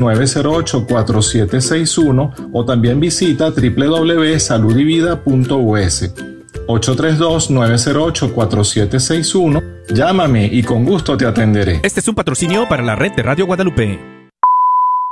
908-4761 o también visita www.saludivida.us. 832-908-4761. Llámame y con gusto te atenderé. Este es un patrocinio para la red de Radio Guadalupe.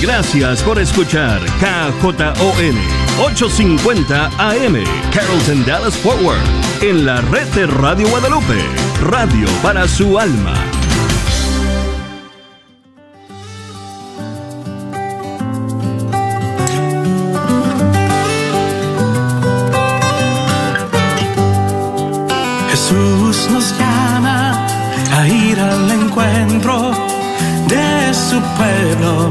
Gracias por escuchar KJON 850 AM Carrollton Dallas Forward en la red de Radio Guadalupe, radio para su alma. Jesús nos llama a ir al encuentro de su pueblo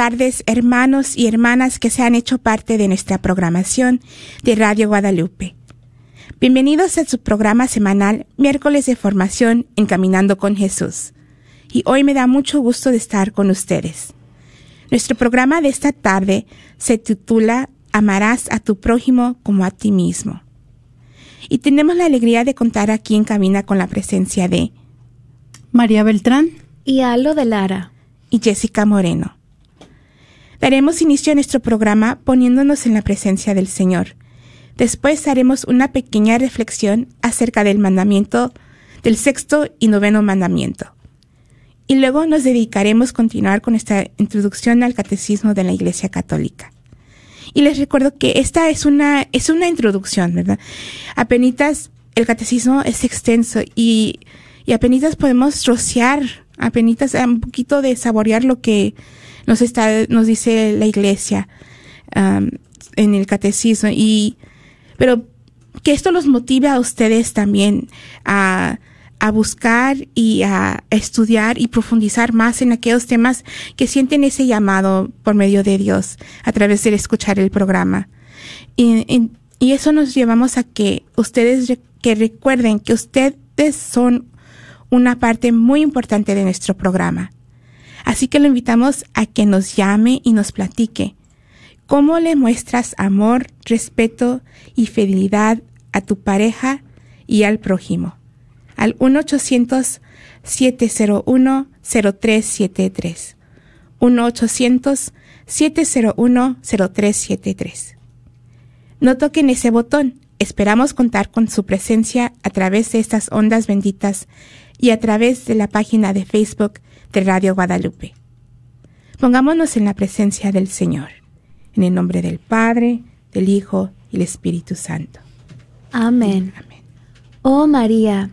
tardes, hermanos y hermanas que se han hecho parte de nuestra programación de Radio Guadalupe. Bienvenidos a su programa semanal Miércoles de Formación Encaminando con Jesús. Y hoy me da mucho gusto de estar con ustedes. Nuestro programa de esta tarde se titula Amarás a tu prójimo como a ti mismo. Y tenemos la alegría de contar aquí en cabina con la presencia de María Beltrán. Y Aldo de Lara. y Jessica Moreno. Daremos inicio a nuestro programa poniéndonos en la presencia del Señor. Después haremos una pequeña reflexión acerca del mandamiento del sexto y noveno mandamiento. Y luego nos dedicaremos a continuar con esta introducción al catecismo de la Iglesia Católica. Y les recuerdo que esta es una, es una introducción, ¿verdad? Apenitas el catecismo es extenso y, y apenitas podemos rociar, apenitas un poquito de saborear lo que nos está, nos dice la iglesia en el catecismo y, pero que esto los motive a ustedes también a, a buscar y a estudiar y profundizar más en aquellos temas que sienten ese llamado por medio de Dios a través de escuchar el programa. Y, y, y eso nos llevamos a que ustedes que recuerden que ustedes son una parte muy importante de nuestro programa. Así que lo invitamos a que nos llame y nos platique cómo le muestras amor, respeto y fidelidad a tu pareja y al prójimo. Al 1-800-701-0373. 1-800-701-0373. No toquen ese botón. Esperamos contar con su presencia a través de estas ondas benditas y a través de la página de Facebook de Radio Guadalupe. Pongámonos en la presencia del Señor, en el nombre del Padre, del Hijo y del Espíritu Santo. Amén. Amén. Oh María,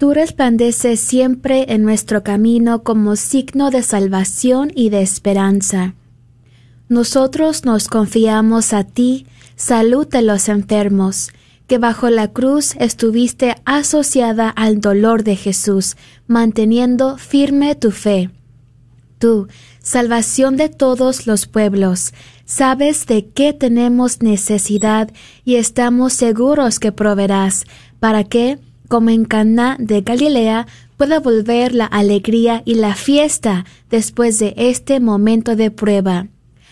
Tú resplandeces siempre en nuestro camino como signo de salvación y de esperanza. Nosotros nos confiamos a ti, salud de los enfermos, que bajo la cruz estuviste asociada al dolor de Jesús, manteniendo firme tu fe. Tú, salvación de todos los pueblos, sabes de qué tenemos necesidad y estamos seguros que proveerás, para que, como en Caná de Galilea, pueda volver la alegría y la fiesta después de este momento de prueba.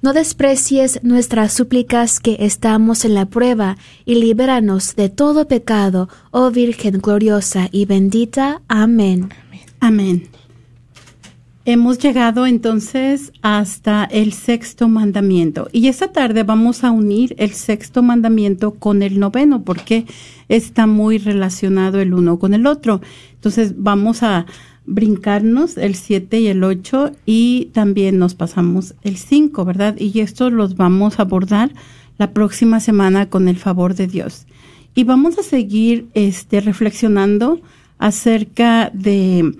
No desprecies nuestras súplicas que estamos en la prueba y libéranos de todo pecado, oh Virgen gloriosa y bendita. Amén. Amén. Hemos llegado entonces hasta el sexto mandamiento y esta tarde vamos a unir el sexto mandamiento con el noveno porque está muy relacionado el uno con el otro. Entonces vamos a brincarnos el 7 y el 8 y también nos pasamos el 5, ¿verdad? Y estos los vamos a abordar la próxima semana con el favor de Dios. Y vamos a seguir este, reflexionando acerca de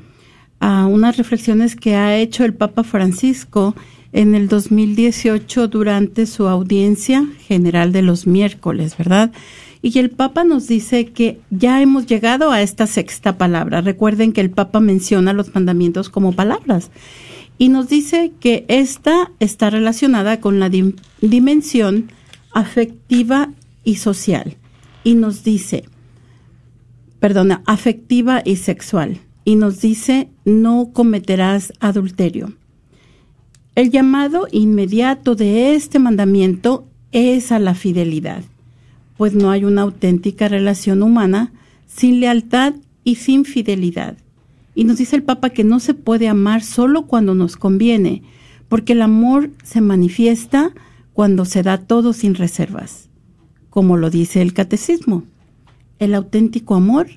ah, unas reflexiones que ha hecho el Papa Francisco en el 2018 durante su audiencia general de los miércoles, ¿verdad? Y el Papa nos dice que ya hemos llegado a esta sexta palabra. Recuerden que el Papa menciona los mandamientos como palabras. Y nos dice que esta está relacionada con la dimensión afectiva y social. Y nos dice, perdona, afectiva y sexual. Y nos dice, no cometerás adulterio. El llamado inmediato de este mandamiento es a la fidelidad pues no hay una auténtica relación humana sin lealtad y sin fidelidad. Y nos dice el Papa que no se puede amar solo cuando nos conviene, porque el amor se manifiesta cuando se da todo sin reservas. Como lo dice el catecismo, el auténtico amor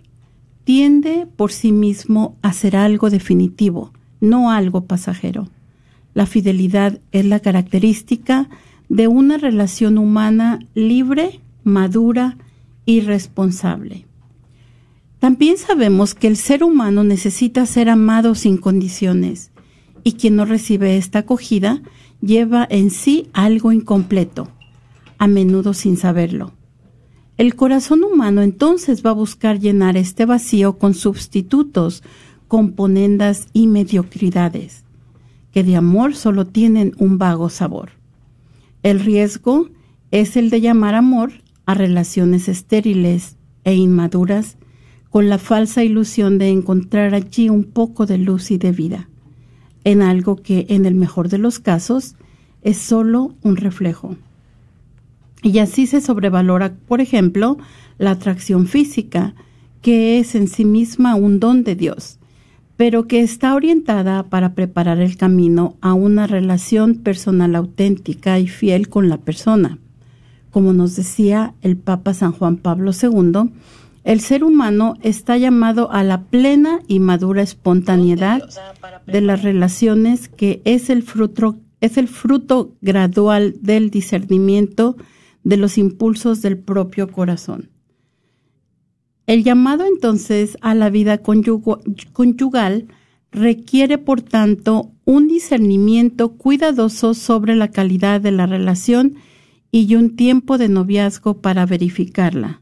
tiende por sí mismo a ser algo definitivo, no algo pasajero. La fidelidad es la característica de una relación humana libre madura y responsable. También sabemos que el ser humano necesita ser amado sin condiciones y quien no recibe esta acogida lleva en sí algo incompleto, a menudo sin saberlo. El corazón humano entonces va a buscar llenar este vacío con sustitutos, componendas y mediocridades, que de amor solo tienen un vago sabor. El riesgo es el de llamar amor a relaciones estériles e inmaduras con la falsa ilusión de encontrar allí un poco de luz y de vida, en algo que en el mejor de los casos es solo un reflejo. Y así se sobrevalora, por ejemplo, la atracción física, que es en sí misma un don de Dios, pero que está orientada para preparar el camino a una relación personal auténtica y fiel con la persona como nos decía el Papa San Juan Pablo II, el ser humano está llamado a la plena y madura espontaneidad de las relaciones que es el fruto, es el fruto gradual del discernimiento de los impulsos del propio corazón. El llamado entonces a la vida conyugal requiere, por tanto, un discernimiento cuidadoso sobre la calidad de la relación y un tiempo de noviazgo para verificarla.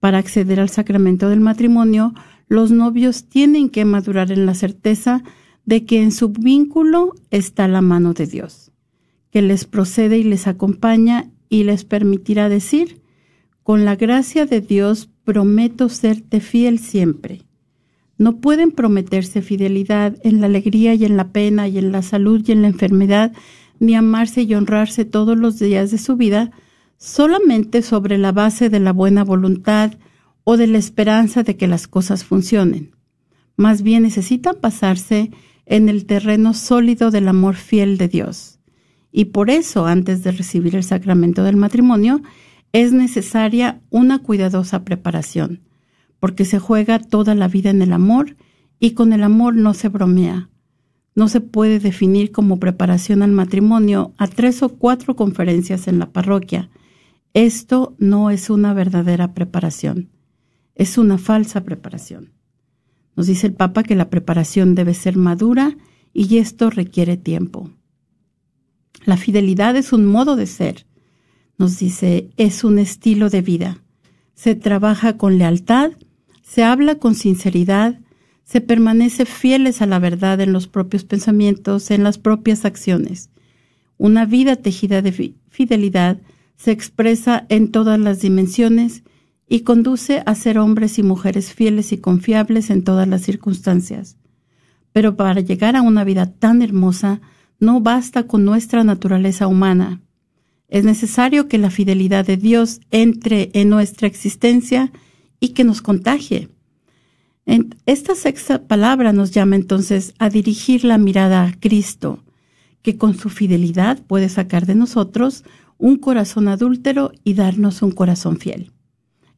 Para acceder al sacramento del matrimonio, los novios tienen que madurar en la certeza de que en su vínculo está la mano de Dios, que les procede y les acompaña y les permitirá decir, con la gracia de Dios prometo serte fiel siempre. No pueden prometerse fidelidad en la alegría y en la pena y en la salud y en la enfermedad ni amarse y honrarse todos los días de su vida solamente sobre la base de la buena voluntad o de la esperanza de que las cosas funcionen. Más bien necesitan pasarse en el terreno sólido del amor fiel de Dios. Y por eso, antes de recibir el sacramento del matrimonio, es necesaria una cuidadosa preparación, porque se juega toda la vida en el amor y con el amor no se bromea. No se puede definir como preparación al matrimonio a tres o cuatro conferencias en la parroquia. Esto no es una verdadera preparación, es una falsa preparación. Nos dice el Papa que la preparación debe ser madura y esto requiere tiempo. La fidelidad es un modo de ser. Nos dice, es un estilo de vida. Se trabaja con lealtad, se habla con sinceridad, se permanece fieles a la verdad en los propios pensamientos, en las propias acciones. Una vida tejida de fidelidad se expresa en todas las dimensiones y conduce a ser hombres y mujeres fieles y confiables en todas las circunstancias. Pero para llegar a una vida tan hermosa, no basta con nuestra naturaleza humana. Es necesario que la fidelidad de Dios entre en nuestra existencia y que nos contagie. Esta sexta palabra nos llama entonces a dirigir la mirada a Cristo, que con su fidelidad puede sacar de nosotros un corazón adúltero y darnos un corazón fiel.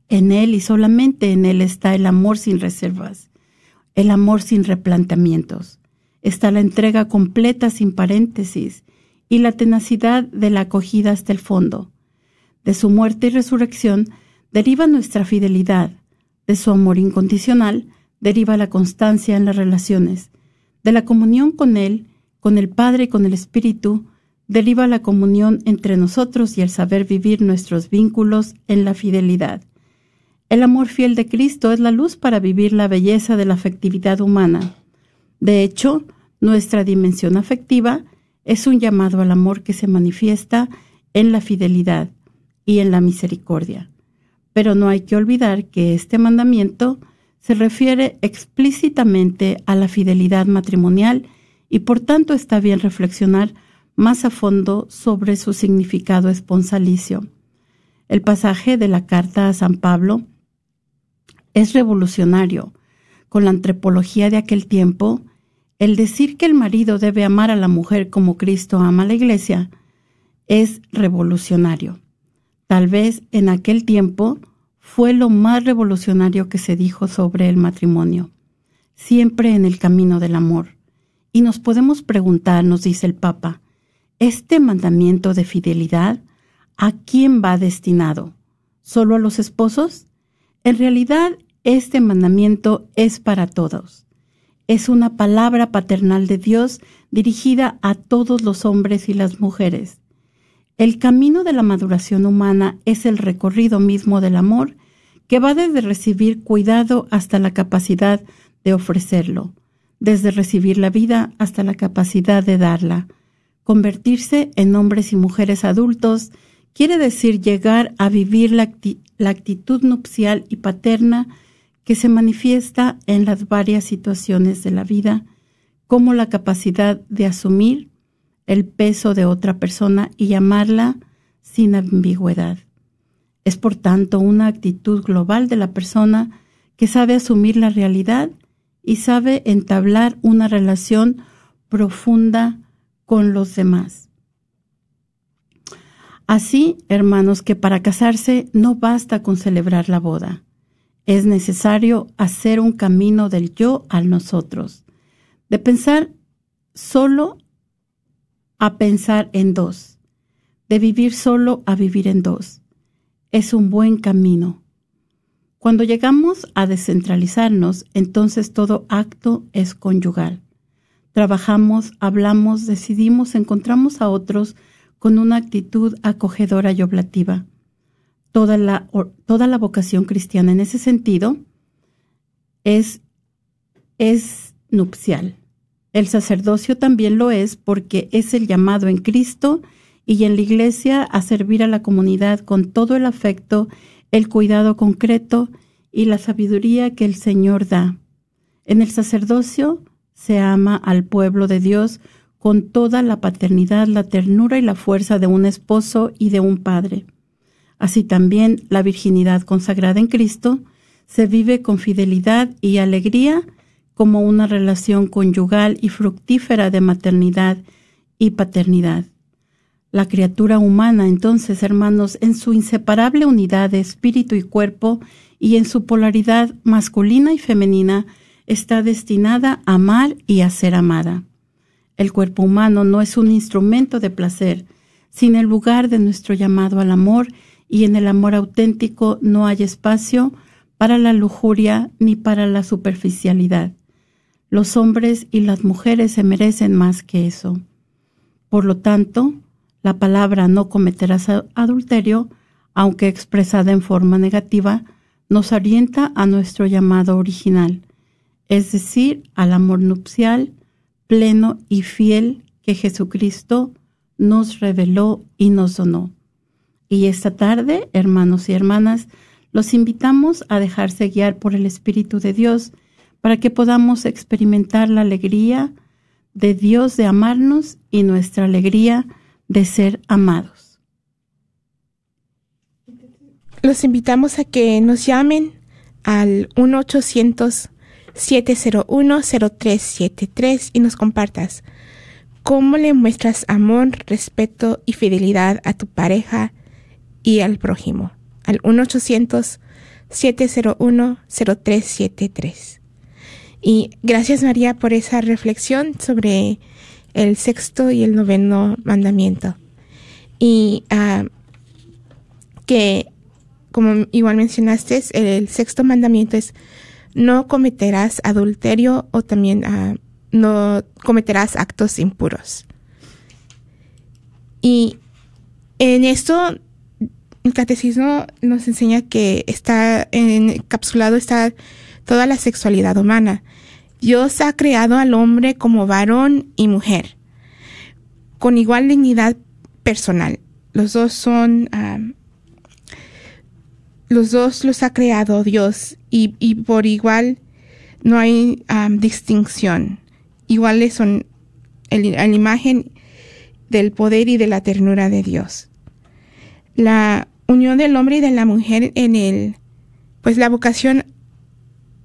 En Él y solamente en Él está el amor sin reservas, el amor sin replanteamientos. Está la entrega completa sin paréntesis y la tenacidad de la acogida hasta el fondo. De su muerte y resurrección deriva nuestra fidelidad, de su amor incondicional deriva la constancia en las relaciones, de la comunión con Él, con el Padre y con el Espíritu, deriva la comunión entre nosotros y el saber vivir nuestros vínculos en la fidelidad. El amor fiel de Cristo es la luz para vivir la belleza de la afectividad humana. De hecho, nuestra dimensión afectiva es un llamado al amor que se manifiesta en la fidelidad y en la misericordia. Pero no hay que olvidar que este mandamiento se refiere explícitamente a la fidelidad matrimonial y por tanto está bien reflexionar más a fondo sobre su significado esponsalicio. El pasaje de la carta a San Pablo es revolucionario. Con la antropología de aquel tiempo, el decir que el marido debe amar a la mujer como Cristo ama a la iglesia es revolucionario. Tal vez en aquel tiempo fue lo más revolucionario que se dijo sobre el matrimonio, siempre en el camino del amor. Y nos podemos preguntar, nos dice el Papa, ¿este mandamiento de fidelidad a quién va destinado? ¿Solo a los esposos? En realidad, este mandamiento es para todos. Es una palabra paternal de Dios dirigida a todos los hombres y las mujeres. El camino de la maduración humana es el recorrido mismo del amor que va desde recibir cuidado hasta la capacidad de ofrecerlo, desde recibir la vida hasta la capacidad de darla. Convertirse en hombres y mujeres adultos quiere decir llegar a vivir la, actitud nupcial y paterna que se manifiesta en las varias situaciones de la vida, como la capacidad de asumir el peso de otra persona y llamarla sin ambigüedad. Es por tanto una actitud global de la persona que sabe asumir la realidad y sabe entablar una relación profunda con los demás. Así, hermanos, que para casarse no basta con celebrar la boda. Es necesario hacer un camino del yo al nosotros, de pensar solo a pensar en dos, de vivir solo a vivir en dos. Es un buen camino. Cuando llegamos a descentralizarnos, entonces todo acto es conyugal. Trabajamos, hablamos, decidimos, encontramos a otros, con una actitud acogedora y oblativa. Toda la, toda la vocación cristiana en ese sentido es, es nupcial. El sacerdocio también lo es porque es el llamado en Cristo y en la iglesia a servir a la comunidad con todo el afecto, el cuidado concreto y la sabiduría que el Señor da. En el sacerdocio se ama al pueblo de Dios con toda la paternidad, la ternura y la fuerza de un esposo y de un padre. Así también la virginidad consagrada en Cristo se vive con fidelidad y alegría como una relación conyugal y fructífera de maternidad y paternidad. La criatura humana, entonces, hermanos, en su inseparable unidad de espíritu y cuerpo y en su polaridad masculina y femenina, está destinada a amar y a ser amada. El cuerpo humano no es un instrumento de placer, sin el lugar de nuestro llamado al amor, y en el amor auténtico no hay espacio para la lujuria ni para la superficialidad. Los hombres y las mujeres se merecen más que eso. Por lo tanto, la palabra no cometerás adulterio, aunque expresada en forma negativa, nos orienta a nuestro llamado original, es decir, al amor nupcial, pleno y fiel que Jesucristo nos reveló y nos donó. Y esta tarde, hermanos y hermanas, los invitamos a dejarse guiar por el Espíritu de Dios para que podamos experimentar la alegría de Dios de amarnos y nuestra alegría de ser amados. Los invitamos a que nos llamen al 1-800-701-0373 y nos compartas cómo le muestras amor, respeto y fidelidad a tu pareja y al prójimo. Al 1-800-701-0373. Y gracias María por esa reflexión sobre el sexto y el noveno mandamiento. Y ah, que, como igual mencionaste, el sexto mandamiento es no cometerás adulterio o también ah, no cometerás actos impuros. Y en esto el catecismo nos enseña que está encapsulado está toda la sexualidad humana. Dios ha creado al hombre como varón y mujer, con igual dignidad personal. Los dos son, los dos los ha creado Dios y, por igual no hay distinción. Iguales son la imagen del poder y de la ternura de Dios. La unión del hombre y de la mujer en el, pues la vocación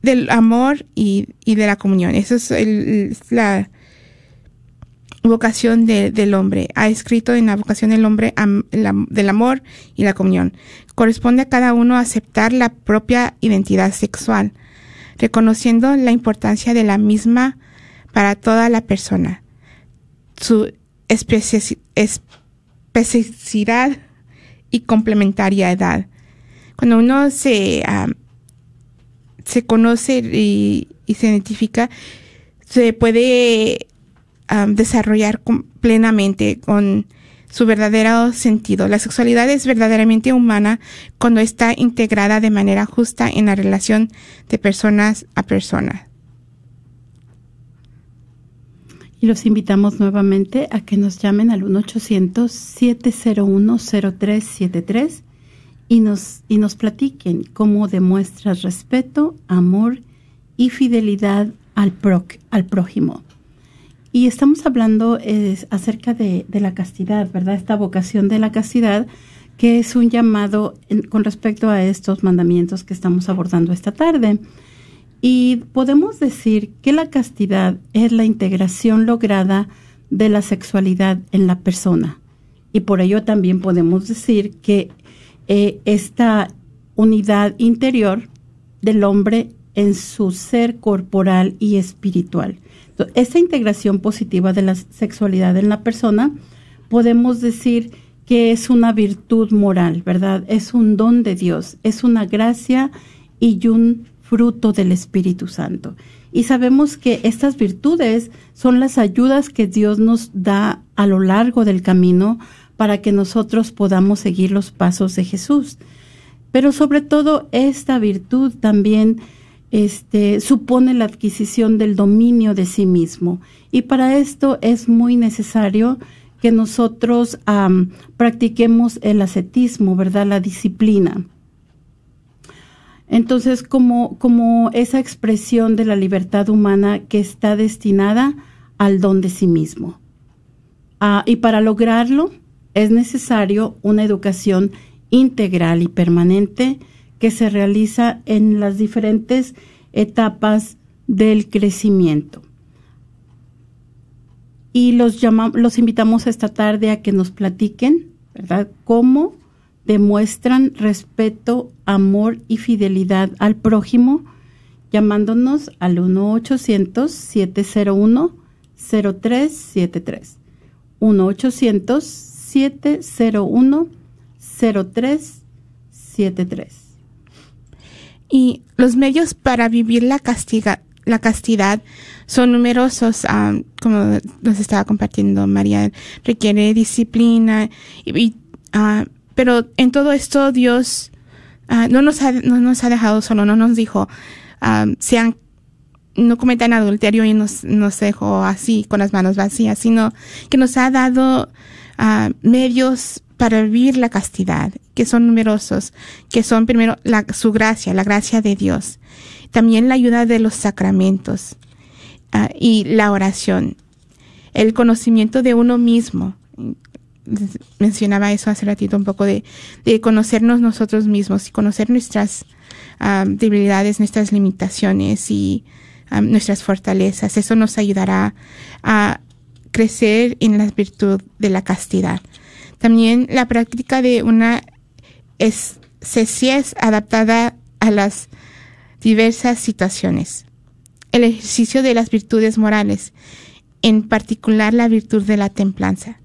del amor y, de la comunión. Eso es, la vocación del hombre. Ha escrito en la vocación del hombre del amor y la comunión. Corresponde a cada uno aceptar la propia identidad sexual, reconociendo la importancia de la misma para toda la persona, su especificidad y complementariedad. Cuando uno se se conoce y, se identifica, se puede desarrollar plenamente con su verdadero sentido. La sexualidad es verdaderamente humana cuando está integrada de manera justa en la relación de personas a personas. Y los invitamos nuevamente a que nos llamen al 1-800-701-0373 y nos, y nos platiquen cómo demuestras respeto, amor y fidelidad al, al prójimo. Y estamos hablando acerca de, la castidad, ¿verdad? Esta vocación de la castidad, que es un llamado con respecto a estos mandamientos que estamos abordando esta tarde. Y podemos decir que la castidad es la integración lograda de la sexualidad en la persona. Y por ello también podemos decir que eh, esta unidad interior del hombre en su ser corporal y espiritual. esta integración positiva de la sexualidad en la persona, podemos decir que es una virtud moral, ¿verdad? Es un don de Dios, es una gracia y un fruto del Espíritu Santo. Y sabemos que estas virtudes son las ayudas que Dios nos da a lo largo del camino para que nosotros podamos seguir los pasos de Jesús. Pero sobre todo esta virtud también este, supone la adquisición del dominio de sí mismo. Y para esto es muy necesario que nosotros practiquemos el ascetismo, ¿verdad? La disciplina. Entonces, como, como esa expresión de la libertad humana que está destinada al don de sí mismo. Ah, y para lograrlo, es necesario una educación integral y permanente que se realiza en las diferentes etapas del crecimiento. Y los, los invitamos esta tarde a que nos platiquen, ¿verdad?, cómo demuestran respeto, amor y fidelidad al prójimo, llamándonos al 1-800-701-0373. 1-800-701-0373. Y los medios para vivir la, castiga, la castidad son numerosos, ah, como nos estaba compartiendo María, requiere disciplina, y, uh, pero en todo esto Dios uh, no, nos ha, no nos ha dejado solo, no nos dijo, sean, no cometan adulterio y nos, nos dejó así con las manos vacías, sino que nos ha dado medios para vivir la castidad, que son numerosos, que son primero la, su gracia, la gracia de Dios, también la ayuda de los sacramentos uh, y la oración, el conocimiento de uno mismo. Mencionaba eso hace ratito un poco de, de conocernos nosotros mismos y conocer nuestras uh, debilidades, nuestras limitaciones y nuestras fortalezas. Eso nos ayudará a crecer en la virtud de la castidad. También la práctica de una es, adaptada a las diversas situaciones. El ejercicio de las virtudes morales, en particular la virtud de la templanza,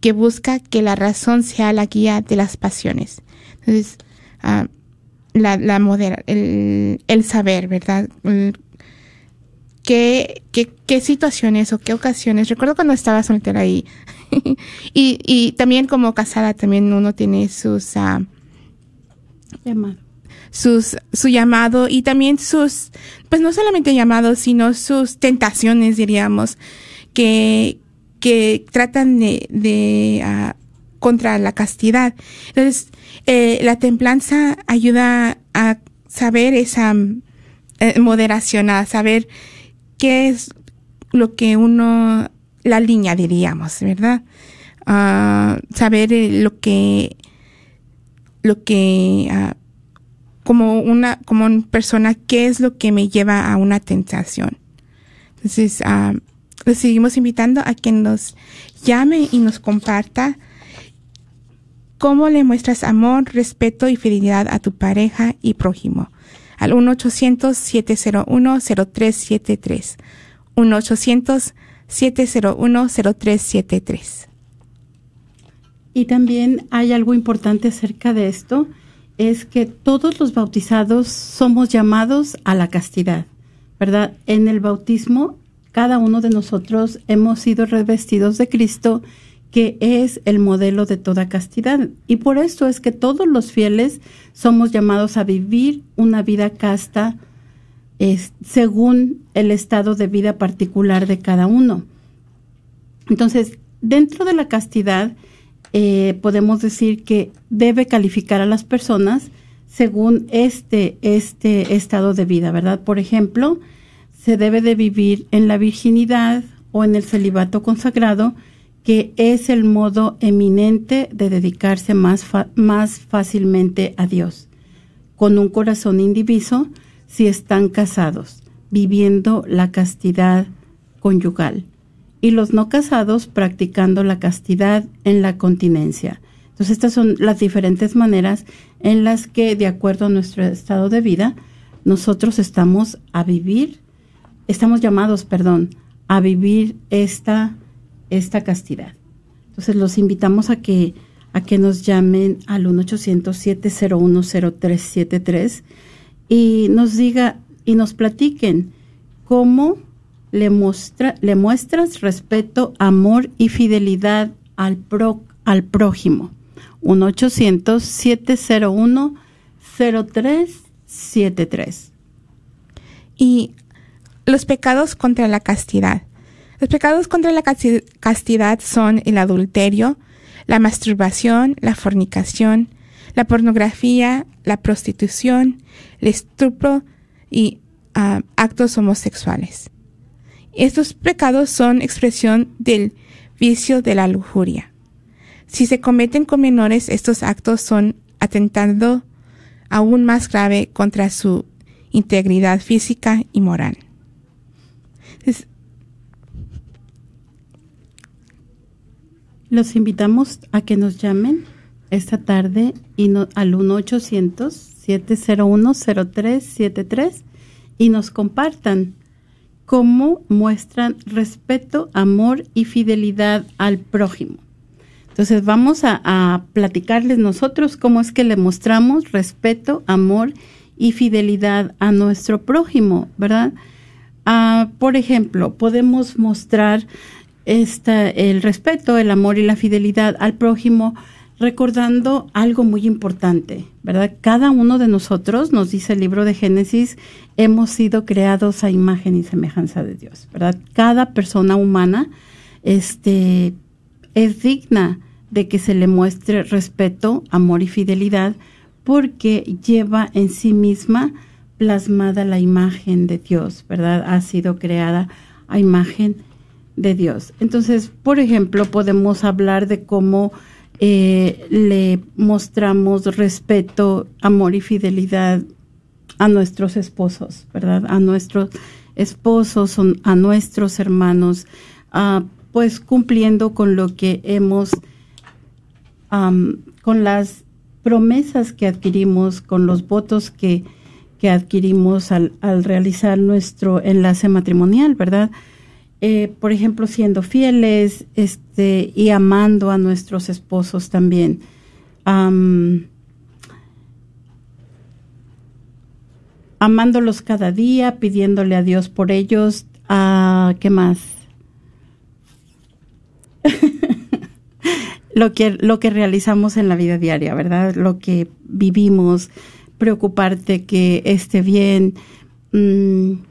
que busca que la razón sea la guía de las pasiones. Entonces, uh, la, el, saber, ¿verdad? ¿Qué, qué, qué situaciones o qué ocasiones? Recuerdo cuando estaba soltera ahí, y, y también como casada también uno tiene sus uh, llamado. sus su llamado y también sus pues no solamente llamados sino sus tentaciones diríamos que que tratan de, de uh, contra la castidad entonces eh, la templanza ayuda a saber esa eh, moderación a saber qué es lo que uno la línea, diríamos, ¿verdad? Uh, saber eh, lo que, lo que, uh, como una, como una persona, qué es lo que me lleva a una tentación. Entonces, uh, seguimos invitando a que nos llame y nos comparta cómo le muestras amor, respeto y fidelidad a tu pareja y prójimo. Al 1-800-701-0373. 1-800 7010373. Y también hay algo importante acerca de esto, es que todos los bautizados somos llamados a la castidad, ¿verdad? En el bautismo, cada uno de nosotros hemos sido revestidos de Cristo, que es el modelo de toda castidad. Y por esto es que todos los fieles somos llamados a vivir una vida casta, es, según el estado de vida particular de cada uno. Entonces, dentro de la castidad, eh, podemos decir que debe calificar a las personas según este, este estado de vida, ¿verdad? Por ejemplo, se debe de vivir en la virginidad o en el celibato consagrado, que es el modo eminente de dedicarse más, más fácilmente a Dios, con un corazón indiviso, si están casados, viviendo la castidad conyugal, y los no casados practicando la castidad en la continencia. Entonces, estas son las diferentes maneras en las que, de acuerdo a nuestro estado de vida, nosotros estamos a vivir, estamos llamados, perdón, a vivir esta, esta castidad. Entonces, los invitamos a que, a que nos llamen al 1-800-701-0373 y nos diga y nos platiquen cómo le, muestra, le muestras respeto, amor y fidelidad al, pro, al prójimo. 1-800-701-0373. Y los pecados contra la castidad. Los pecados contra la castidad son el adulterio, la masturbación, la fornicación, la pornografía, la prostitución, el estupro y uh, actos homosexuales. Estos pecados son expresión del vicio de la lujuria. Si se cometen con menores, estos actos son atentando aún más grave contra su integridad física y moral. Los invitamos a que nos llamen esta tarde y no- al 1-800-701-0373 y nos compartan cómo muestran respeto, amor y fidelidad al prójimo. Entonces vamos a, platicarles nosotros cómo es que le mostramos respeto, amor y fidelidad a nuestro prójimo, ¿verdad? Ah, por ejemplo, podemos mostrar esta, el respeto, el amor y la fidelidad al prójimo recordando algo muy importante, ¿verdad? Cada uno de nosotros, nos dice el libro de Génesis, hemos sido creados a imagen y semejanza de Dios, ¿verdad? Cada persona humana este, es digna de que se le muestre respeto, amor y fidelidad porque lleva en sí misma plasmada la imagen de Dios, ¿verdad? Ha sido creada a imagen de Dios. Entonces, por ejemplo, podemos hablar de cómo eh, le mostramos respeto, amor y fidelidad a nuestros esposos, ¿verdad? A nuestros esposos, a nuestros hermanos, ah, pues cumpliendo con lo que hemos, con las promesas que adquirimos, con los votos que, que adquirimos al, al realizar nuestro enlace matrimonial, ¿verdad? Eh, por ejemplo, siendo fieles este, y amando a nuestros esposos también. Am, amándolos cada día, pidiéndole a Dios por ellos. Ah, ¿Qué más? lo, que, lo que realizamos en la vida diaria, ¿verdad? Lo que vivimos, preocuparte que esté bien. mm,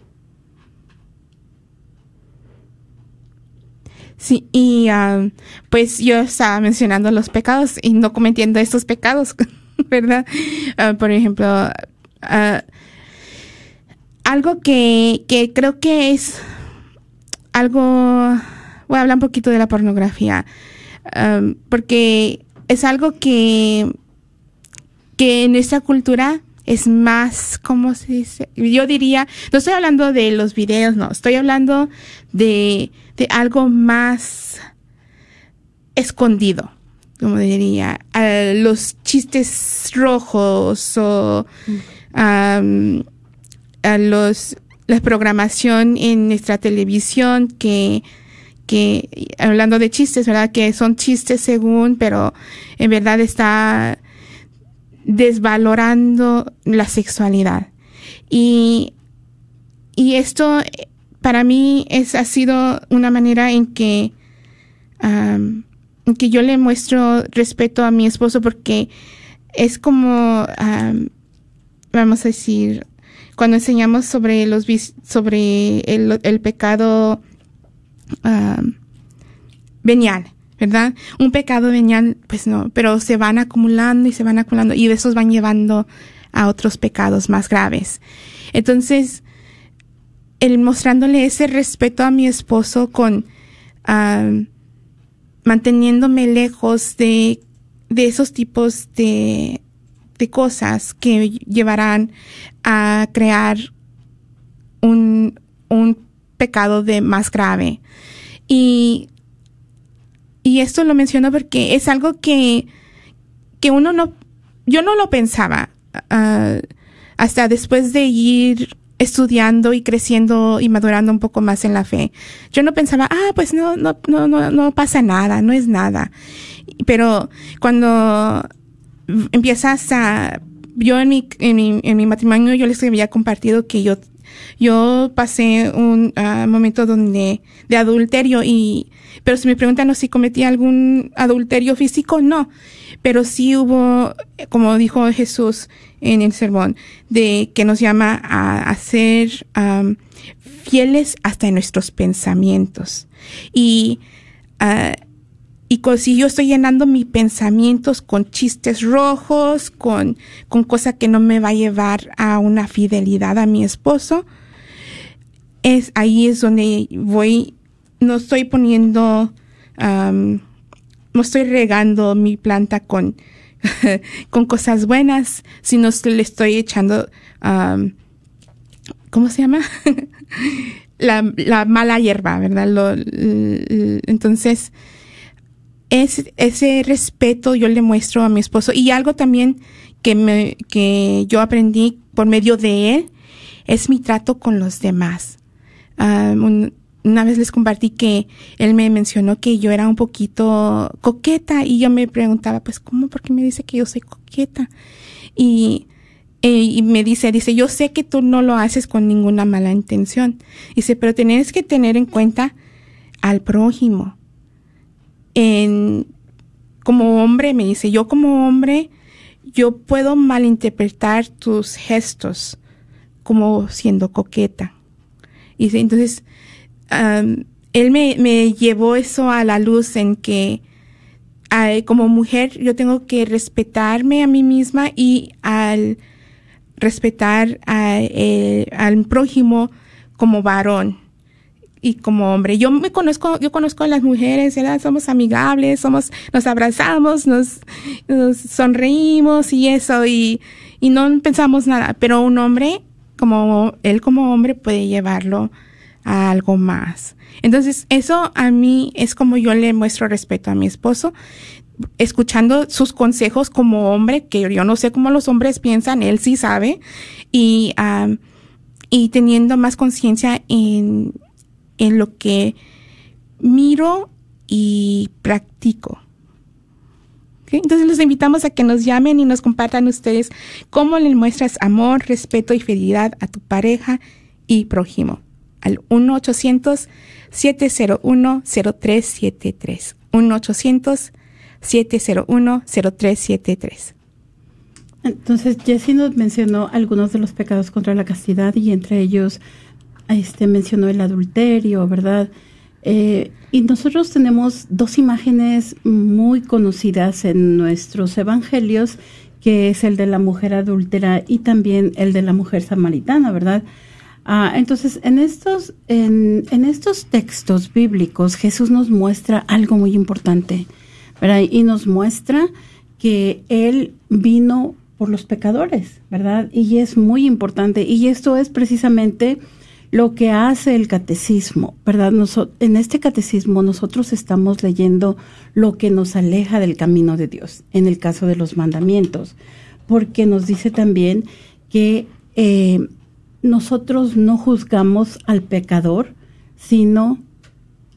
Sí, y ah, pues yo estaba mencionando los pecados y no cometiendo estos pecados, ¿verdad? Ah, por ejemplo, ah, algo que, que creo que es algo, voy a hablar un poquito de la pornografía, porque es algo que, que en nuestra cultura es más, ¿cómo se dice? Yo diría, no estoy hablando de los videos, no, estoy hablando de, de algo más escondido, como diría, Ah, los chistes rojos o a los la programación en nuestra televisión que que hablando de chistes, ¿verdad? Que son chistes según, pero en verdad está desvalorando la sexualidad. Y, y esto para mí es, ha sido una manera en que, en que yo le muestro respeto a mi esposo porque es como, am, vamos a decir, cuando enseñamos sobre los sobre el, el pecado am, venial, ¿verdad? Un pecado venial, pues no, pero se van acumulando y se van acumulando y de esos van llevando a otros pecados más graves. Entonces, el mostrándole ese respeto a mi esposo con am, manteniéndome lejos de, de esos tipos de, de cosas que llevarán a crear un, un pecado de más grave. Y, y esto lo menciono porque es algo que, que uno no, yo no lo pensaba ah, hasta después de ir estudiando y creciendo y madurando un poco más en la fe. Yo no pensaba, ah, pues no, no, no, no, no pasa nada, no es nada. Pero cuando empiezas a, yo en mi, en mi, en mi matrimonio yo les había compartido que yo, yo pasé un ah, momento donde, de adulterio y, pero si me preguntan si cometí algún adulterio físico, no. Pero sí hubo, como dijo Jesús en el sermón, de que nos llama a, ser fieles hasta en nuestros pensamientos. Y, ah, y si yo estoy llenando mis pensamientos con chistes rojos, con, con cosa que no me va a llevar a una fidelidad a mi esposo, es ahí es donde voy, no estoy poniendo, am, no estoy regando mi planta con, con cosas buenas, sino le estoy echando, am, ¿cómo se llama? la, la mala hierba, ¿verdad? Lo- entonces, es, ese respeto yo le muestro a mi esposo. Y algo también que, me, que yo aprendí por medio de él es mi trato con los demás. Ah, un- una vez les compartí que él me mencionó que yo era un poquito coqueta y yo me preguntaba, pues, ¿cómo? ¿Por qué me dice que yo soy coqueta? Y, eh, y me dice, dice, yo sé que tú no lo haces con ninguna mala intención. Dice, pero tienes que tener en cuenta al prójimo. En, como hombre, me dice, yo como hombre, yo puedo malinterpretar tus gestos como siendo coqueta. Y entonces, él me, me llevó eso a la luz en que como mujer yo tengo que respetarme a mí misma y al respetar a, eh, al prójimo como varón y como hombre. Yo me conozco, yo conozco a las mujeres, ¿verdad? Somos amigables, somos, nos abrazamos, nos, nos sonreímos y eso, y, y no pensamos nada. Pero un hombre, como él como hombre, puede llevarlo a algo más. Entonces, eso a mí es como yo le muestro respeto a mi esposo, escuchando sus consejos como hombre, que yo no sé cómo los hombres piensan, él sí sabe, y, am, y teniendo más conciencia en, en lo que miro y practico. Entonces los invitamos a que nos llamen y nos compartan ustedes cómo le muestras amor, respeto y fidelidad a tu pareja y prójimo. Al 1-800-701-0373. 1-800-701-0373. Entonces, Jessie nos mencionó algunos de los pecados contra la castidad y entre ellos este, mencionó el adulterio, ¿verdad? Eh, y nosotros tenemos dos imágenes muy conocidas en nuestros evangelios, que es el de la mujer adúltera y también el de la mujer samaritana, ¿verdad? Ah, entonces, en estos, en, en estos textos bíblicos, Jesús nos muestra algo muy importante, ¿verdad? Y nos muestra que Él vino por los pecadores, ¿verdad? Y es muy importante. Y esto es precisamente lo que hace el catecismo, ¿verdad? En este catecismo nosotros estamos leyendo lo que nos aleja del camino de Dios, en el caso de los mandamientos, porque nos dice también que eh, nosotros no juzgamos al pecador, sino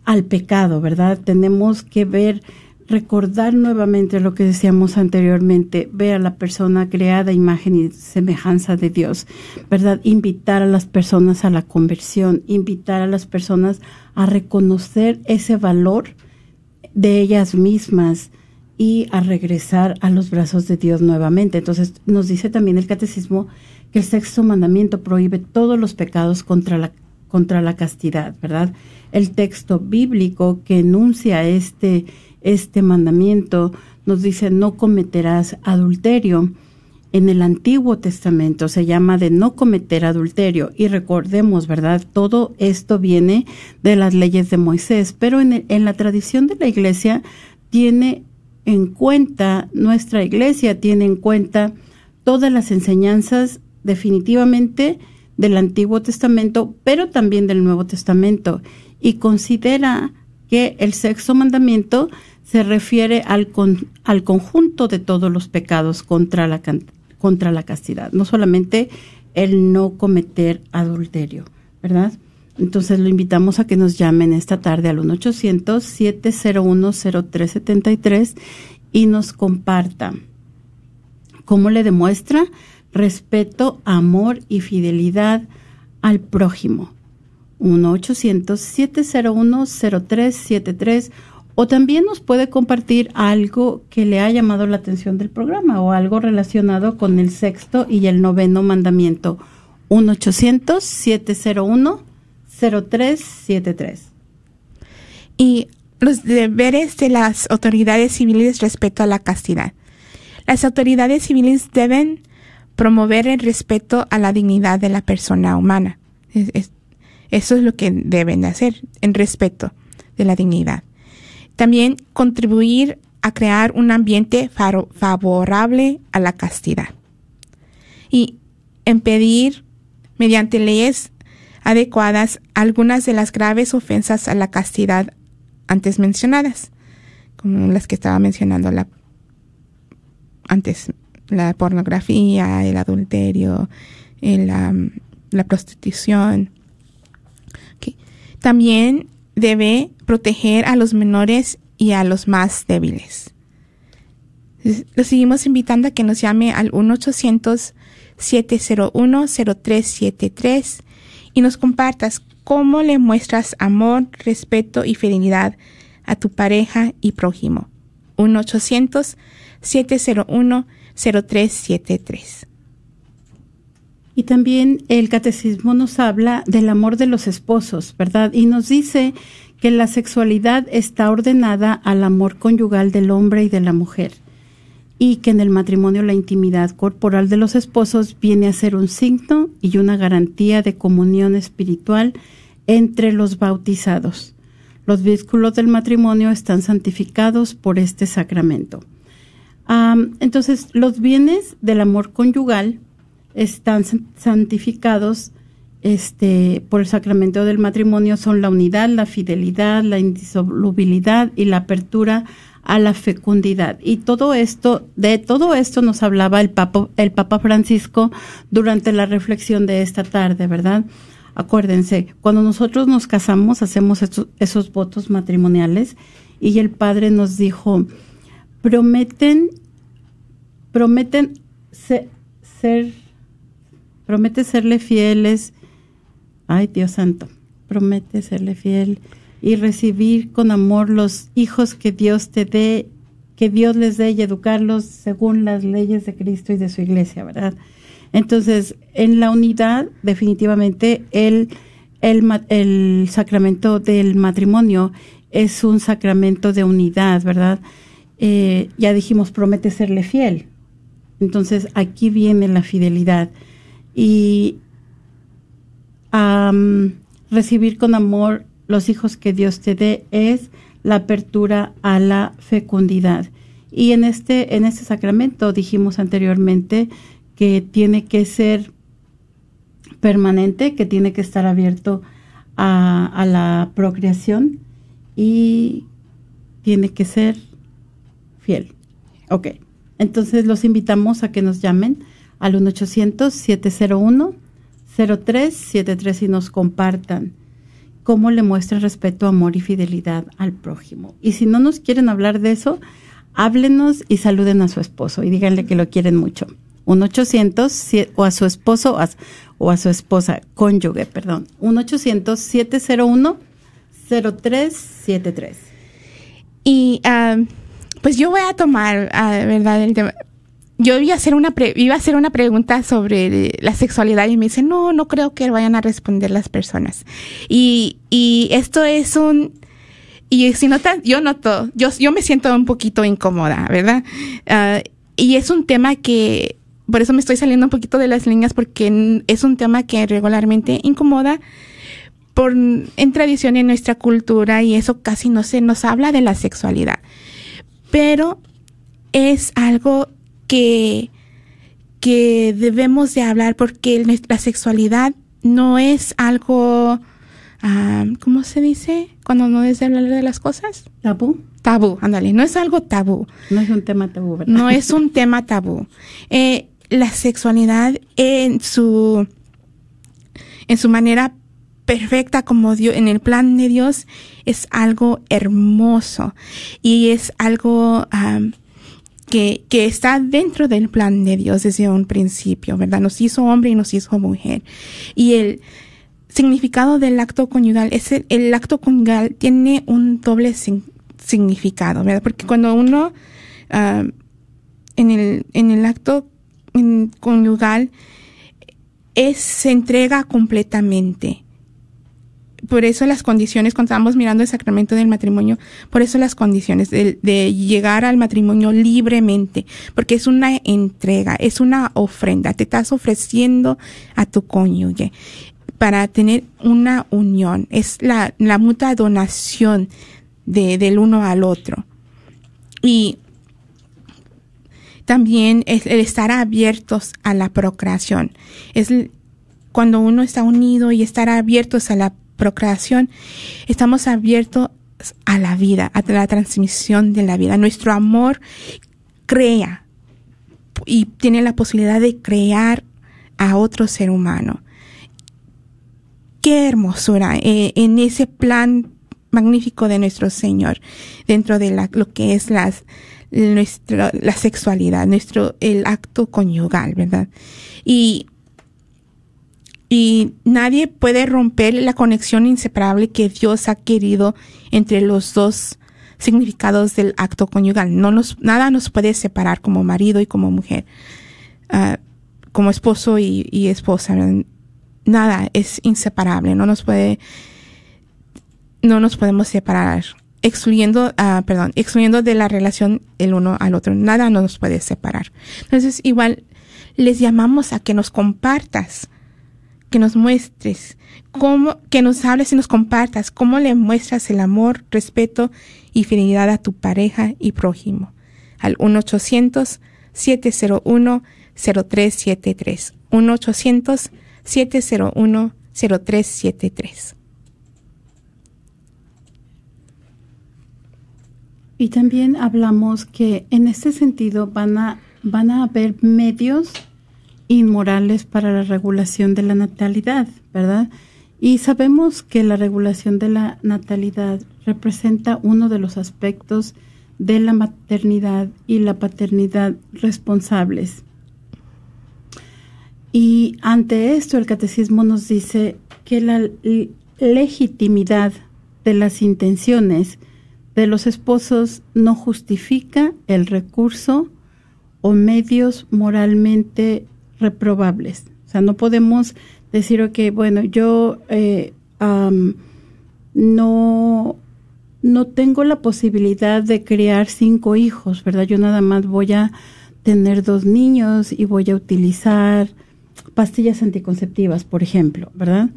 al pecado, ¿verdad? Tenemos que ver, recordar nuevamente lo que decíamos anteriormente, ver a la persona creada imagen y semejanza de Dios, ¿verdad? Invitar a las personas a la conversión, invitar a las personas a reconocer ese valor de ellas mismas y a regresar a los brazos de Dios nuevamente. Entonces nos dice también el catecismo que el sexto mandamiento prohíbe todos los pecados contra la, contra la castidad, ¿verdad? El texto bíblico que enuncia este, este mandamiento nos dice no cometerás adulterio. En el Antiguo Testamento se llama de no cometer adulterio y recordemos, ¿verdad? Todo esto viene de las leyes de Moisés, pero en, en la tradición de la iglesia tiene en cuenta, nuestra iglesia tiene en cuenta todas las enseñanzas definitivamente del Antiguo Testamento, pero también del Nuevo Testamento, y considera que el sexto mandamiento se refiere al, con- al conjunto de todos los pecados contra la, contra la castidad, no solamente el no cometer adulterio, ¿verdad? Entonces lo invitamos a que nos llamen esta tarde al 1-800-701-0373 y nos comparta cómo le demuestra respeto, amor y fidelidad al prójimo. 1-800-701-0373 o también nos puede compartir algo que le ha llamado la atención del programa o algo relacionado con el sexto y el noveno mandamiento. 1-800-701-0373. y los deberes de las autoridades civiles respecto a la castidad. Las autoridades civiles deben promover el respeto a la dignidad de la persona humana. Es- eso es lo que deben de hacer, el respeto de la dignidad. También contribuir a crear un ambiente favorable a la castidad. Y impedir mediante leyes adecuadas algunas de las graves ofensas a la castidad antes mencionadas, como las que estaba mencionando antes, la pornografía, el adulterio, el, la prostitución. También debe proteger a los menores y a los más débiles. Lo seguimos invitando a que nos llame al 1-800-701-0373 y nos compartas cómo le muestras amor, respeto y fidelidad a tu pareja y prójimo. 1-800-701-0373. Y también el catecismo nos habla del amor de los esposos, ¿verdad? Y nos dice que la sexualidad está ordenada al amor conyugal del hombre y de la mujer y que en el matrimonio la intimidad corporal de los esposos viene a ser un signo y una garantía de comunión espiritual entre los bautizados. Los vínculos del matrimonio están santificados por este sacramento. entonces, los bienes del amor conyugal están santificados este, por el sacramento del matrimonio son la unidad, la fidelidad, la indisolubilidad y la apertura a la fecundidad. Y todo esto, de todo esto nos hablaba el Papa, el Papa Francisco durante la reflexión de esta tarde, ¿verdad? Acuérdense, cuando nosotros nos casamos, hacemos esos votos matrimoniales y el Padre nos dijo, prometen, prometen ser, promete serle fieles, ay Dios santo, promete serle fiel y recibir con amor los hijos que Dios te dé, que Dios les dé y educarlos según las leyes de Cristo y de su iglesia, ¿verdad? Entonces, en la unidad, definitivamente, el, el, sacramento del matrimonio es un sacramento de unidad, ¿verdad? Eh, ya dijimos, promete serle fiel. Entonces, aquí viene la fidelidad. Y recibir con amor los hijos que Dios te dé es la apertura a la fecundidad. Y en este, en este sacramento dijimos anteriormente que tiene que ser permanente, que tiene que estar abierto a, a la procreación y tiene que ser fiel. Ok, entonces los invitamos a que nos llamen al 1-800-701-0373 y nos compartan cómo le muestra respeto, amor y fidelidad al prójimo. Y si no nos quieren hablar de eso, háblenos y saluden a su esposo y díganle que lo quieren mucho. Un 800 o a su esposo o a su esposa, cónyuge, perdón. Un 800 701 0373. Y ah, pues yo voy a tomar, uh, ¿verdad? El tema yo iba a hacer una iba a hacer una pregunta sobre la sexualidad y me dice, no, no creo que vayan a responder las personas. Y, y esto es un, y si notan, yo noto, yo, yo me siento un poquito incómoda, ¿verdad? Ah, y es un tema que, por eso me estoy saliendo un poquito de las líneas porque es un tema que regularmente incomoda por, en tradición en nuestra cultura y eso casi no se nos habla de la sexualidad. Pero es algo que, que debemos de hablar porque nuestra sexualidad no es algo, um, ¿cómo se dice? Cuando no es de hablar de las cosas. Tabú. Tabú, ándale, no es algo tabú. No es un tema tabú, ¿verdad? No es un tema tabú. Eh, la sexualidad en su, en su manera perfecta como Dios, en el plan de Dios, es algo hermoso y es algo que, que está dentro del plan de Dios desde un principio, ¿verdad? Nos hizo hombre y nos hizo mujer. Y el significado del acto conyugal es el, el acto conyugal tiene un doble significado, ¿verdad? Porque cuando uno uh, en, el, en el acto conyugal es, se entrega completamente por eso las condiciones, cuando estamos mirando el sacramento del matrimonio, por eso las condiciones de, llegar al matrimonio libremente, porque es una entrega, es una ofrenda, te estás ofreciendo a tu cónyuge para tener una unión, es la, mutua donación de, del uno al otro. Y también es el estar abiertos a la procreación. Es cuando uno está unido y estar abiertos a la procreación, estamos abiertos a la vida, a la transmisión de la vida. Nuestro amor crea y tiene la posibilidad de crear a otro ser humano. Qué hermosura eh, en ese plan magnífico de nuestro Señor dentro de lo que es la sexualidad, nuestro, el acto conyugal, ¿verdad? Y, y nadie puede romper la conexión inseparable que Dios ha querido entre los dos significados del acto conyugal. No nos, nada nos puede separar como marido y como mujer, uh, como esposo y, esposa. Nada es inseparable, no nos puede, no nos podemos separar excluyendo, uh, perdón, excluyendo de la relación el uno al otro. Nada nos puede separar. Entonces, igual les llamamos a que nos compartas, que nos muestres, cómo, que nos hables y nos compartas, cómo le muestras el amor, respeto y fidelidad a tu pareja y prójimo. Al 1-800-701-0373. 1-800-701-0373. Y también hablamos que en este sentido van a, van a haber medios inmorales para la regulación de la natalidad, ¿verdad? Y sabemos que la regulación de la natalidad representa uno de los aspectos de la maternidad y la paternidad responsables. Y ante esto el catecismo nos dice que la legitimidad de las intenciones de los esposos no justifica el recurso o medios moralmente reprobables. O sea, no podemos decir, ok, bueno, yo eh, no, no tengo la posibilidad de criar cinco hijos, ¿verdad? Yo nada más voy a tener dos niños y voy a utilizar pastillas anticonceptivas, por ejemplo, ¿verdad?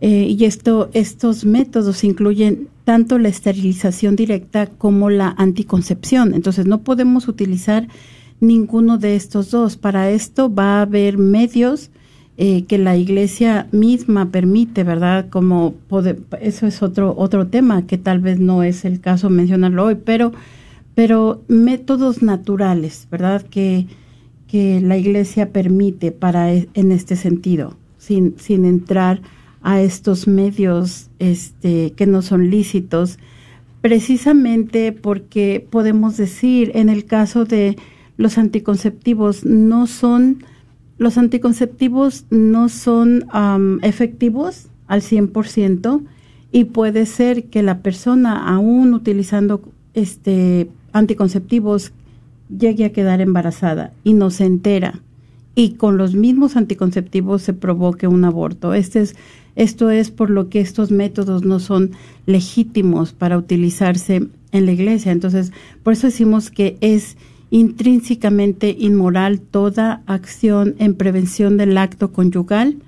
Eh, y esto, estos métodos incluyen tanto la esterilización directa como la anticoncepción. Entonces, no podemos utilizar ninguno de estos dos. Para esto va a haber medios eh, que la iglesia misma permite, ¿verdad? Como eso es otro otro tema que tal vez no es el caso mencionarlo hoy, pero pero métodos naturales, ¿verdad? Que que la iglesia permite para e, en este sentido, sin sin entrar a estos medios este, que no son lícitos, precisamente porque podemos decir, en el caso de los anticonceptivos, no son, los anticonceptivos no son efectivos al 100% y puede ser que la persona, aún utilizando este anticonceptivos, llegue a quedar embarazada y no se entera y con los mismos anticonceptivos se provoque un aborto. Este es esto es por lo que estos métodos no son legítimos para utilizarse en la iglesia. Entonces, por eso decimos que es intrínsecamente inmoral toda acción en prevención del acto conyugal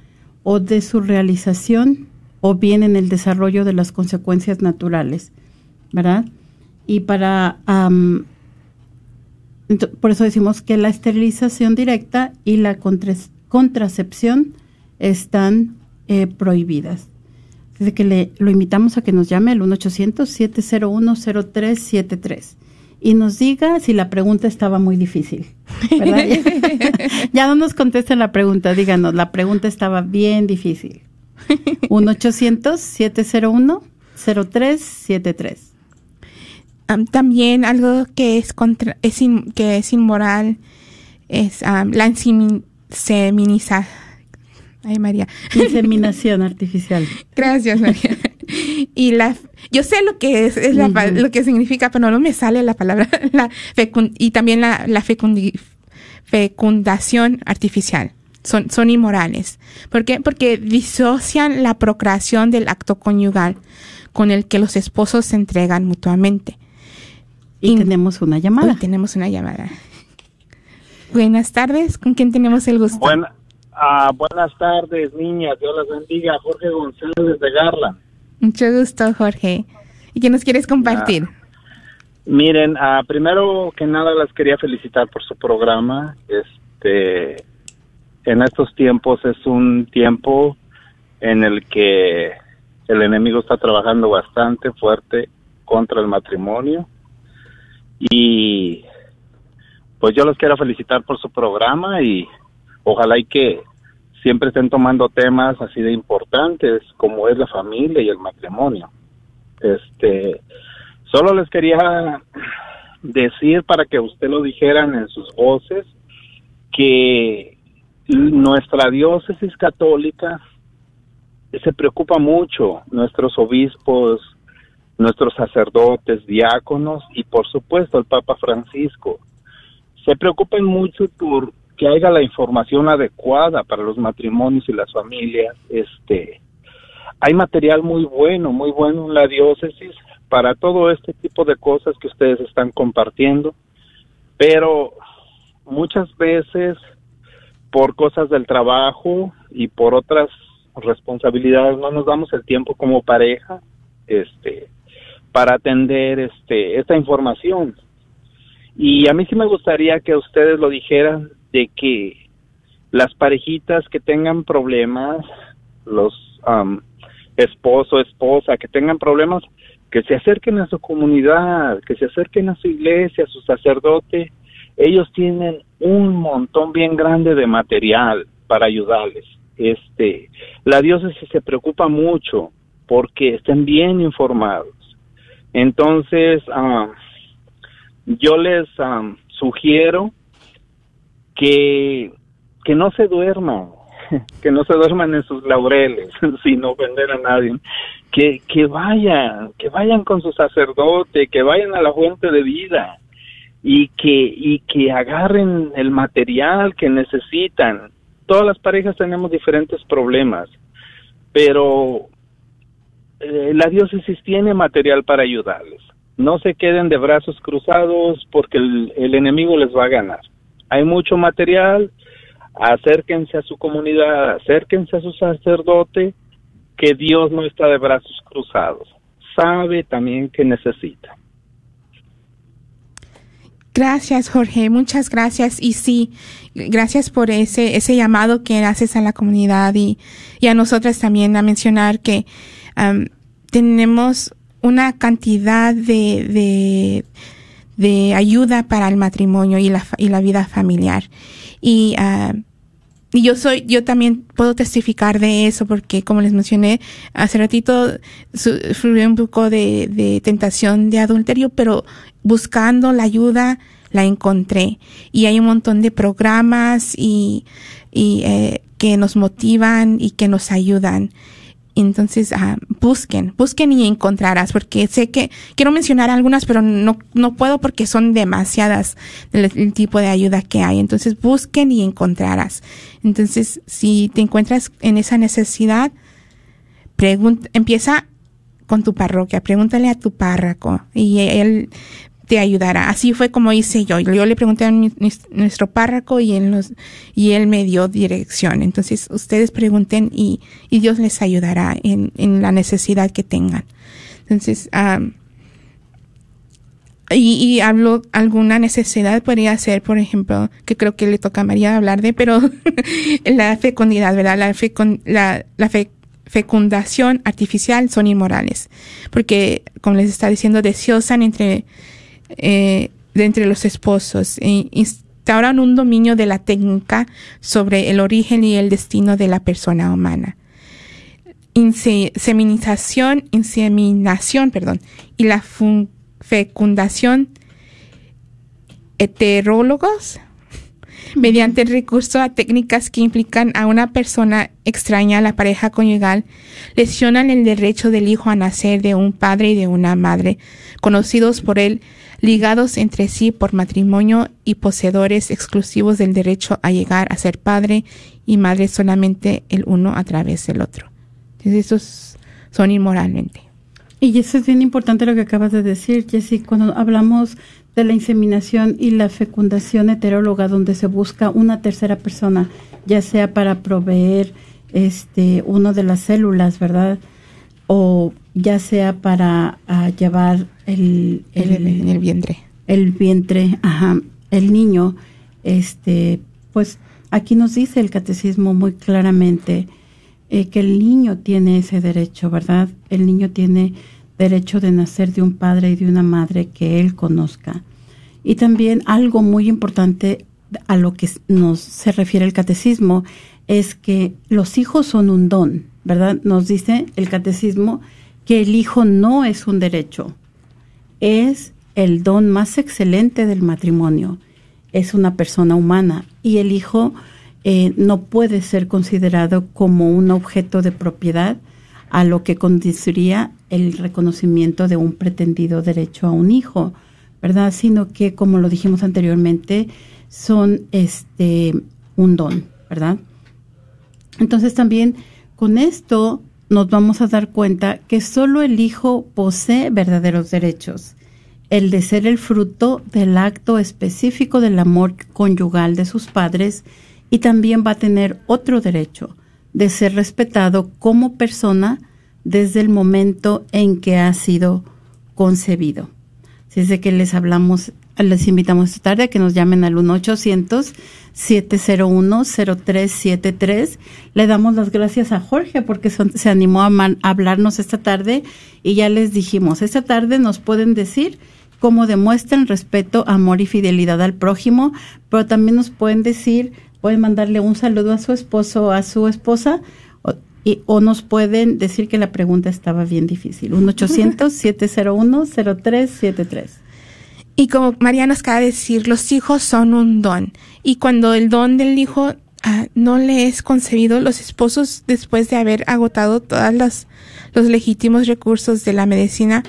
o de su realización o bien en el desarrollo de las consecuencias naturales, ¿verdad? Y para por eso decimos que la esterilización directa y la contracepción están eh, prohibidas. Desde que lo invitamos a que nos llame al 1-800-701-0373 y nos diga si la pregunta estaba muy difícil. ¿verdad? ya no nos contesten la pregunta, díganos, la pregunta estaba bien difícil. 1-800-701-0373. también algo que es, contra, es que es inmoral es la inseminización Ay, María. Inseminación artificial. Gracias, María. Y la, yo sé lo que es, es la, lo que significa, pero no me sale la palabra, la y también la, la fecundación artificial. Son, son inmorales. ¿Por qué? Porque disocian la procreación del acto conyugal con el que los esposos se entregan mutuamente. Y, tenemos una llamada. tenemos una llamada. Buenas tardes, ¿con quién tenemos el gusto? Buenas Ah, buenas tardes, niñas. Dios las bendiga. Jorge González de Garla. Mucho gusto, Jorge. ¿Y qué nos quieres compartir? Ah, miren, ah, primero que nada las quería felicitar por su programa. Este, en estos tiempos es un tiempo en el que el enemigo está trabajando bastante fuerte contra el matrimonio y pues yo los quiero felicitar por su programa y ojalá y que siempre estén tomando temas así de importantes como es la familia y el matrimonio. Este, solo les quería decir para que usted lo dijeran en sus voces que nuestra diócesis católica se preocupa mucho, nuestros obispos, nuestros sacerdotes, diáconos y por supuesto el Papa Francisco se preocupan mucho por que haya la información adecuada para los matrimonios y las familias. Este, hay material muy bueno, muy bueno en la diócesis para todo este tipo de cosas que ustedes están compartiendo, pero muchas veces por cosas del trabajo y por otras responsabilidades no nos damos el tiempo como pareja este para atender este esta información y a mí sí me gustaría que ustedes lo dijeran de que las parejitas que tengan problemas, los um, esposo, esposa, que tengan problemas, que se acerquen a su comunidad, que se acerquen a su iglesia, a su sacerdote. Ellos tienen un montón bien grande de material para ayudarles. Este, la diócesis se preocupa mucho porque estén bien informados. Entonces, yo les sugiero que, que no se duerman, que no se duerman en sus laureles sin ofender a nadie, que, que vayan, que vayan con su sacerdote, que vayan a la fuente de vida y que, y que agarren el material que necesitan. Todas las parejas tenemos diferentes problemas, pero eh, la diócesis tiene material para ayudarles. No se queden de brazos cruzados porque el enemigo les va a ganar hay mucho material, acérquense a su comunidad, acérquense a su sacerdote, que Dios no está de brazos cruzados, sabe también que necesita. Gracias, Jorge. Muchas gracias. Y sí, gracias por ese, ese llamado que haces a la comunidad y, y a nosotras también a mencionar que tenemos una cantidad de, de, de ayuda para el matrimonio y la, y la vida familiar. Y, uh, y yo soy, yo también puedo testificar de eso porque, como les mencioné hace ratito, sufrí un poco de, de tentación de adulterio, pero buscando la ayuda la encontré. Y hay un montón de programas y, y eh, que nos motivan y que nos ayudan. Entonces, ah, busquen, busquen y encontrarás, porque sé que quiero mencionar algunas, pero no, no puedo porque son demasiadas del, tipo de ayuda que hay. Entonces, busquen y encontrarás. Entonces, si te encuentras en esa necesidad, empieza con tu parroquia, pregúntale a tu párroco y él te ayudará. Así fue como hice yo. Yo le pregunté a nuestro párroco y él, me dio dirección. Entonces, ustedes pregunten y, Dios les ayudará en, la necesidad que tengan. Entonces, y, y hablo alguna necesidad podría ser, por ejemplo, que creo que le toca María hablar de, pero la fecundidad, ¿verdad? La, fecund, la fecundación artificial son inmorales, porque, como les está diciendo, deseosan entre eh, de entre los esposos e instauran un dominio de la técnica sobre el origen y el destino de la persona humana. Inseminización, inseminación, perdón, y la fecundación heterólogos mediante el recurso a técnicas que implican a una persona extraña a la pareja conyugal, lesionan el derecho del hijo a nacer de un padre y de una madre, conocidos por él ligados entre sí por matrimonio y poseedores exclusivos del derecho a llegar a ser padre y madre solamente el uno a través del otro. Entonces, esos son inmoralmente. Y eso es bien importante lo que acabas de decir, Jessy, cuando hablamos de la inseminación y la fecundación heteróloga, donde se busca una tercera persona, ya sea para proveer este uno de las células, ¿verdad? O ya sea para ah, llevar el, el, el, vientre. El vientre, ajá, el niño, este, pues aquí nos dice el catecismo muy claramente eh, que el niño tiene ese derecho, ¿verdad? El niño tiene derecho de nacer de un padre y de una madre que él conozca. Y también algo muy importante a lo que nos se refiere el catecismo es que los hijos son un don, ¿verdad? Nos dice el catecismo que el hijo no es un derecho, es el don más excelente del matrimonio, es una persona humana y el hijo eh, no puede ser considerado como un objeto de propiedad a lo que conduciría el reconocimiento de un pretendido derecho a un hijo, ¿verdad? Sino que, como lo dijimos anteriormente, son este un don, ¿verdad? Entonces también con esto nos vamos a dar cuenta que solo el hijo posee verdaderos derechos, el de ser el fruto del acto específico del amor conyugal de sus padres y también va a tener otro derecho de ser respetado como persona desde el momento en que ha sido concebido. Así es de que les hablamos, les invitamos esta tarde a que nos llamen al 1-800-701-0373. Le damos las gracias a Jorge porque se animó a, a hablarnos esta tarde y ya les dijimos, esta tarde nos pueden decir cómo demuestran respeto, amor y fidelidad al prójimo, pero también nos pueden decir, pueden mandarle un saludo a su esposo o a su esposa y, o nos pueden decir que la pregunta estaba bien difícil. 1-800-701-0373. Y como María nos acaba de decir, los hijos son un don. Y cuando el don del hijo ah, no le es concebido, los esposos, después de haber agotado todos los, los legítimos recursos de la medicina,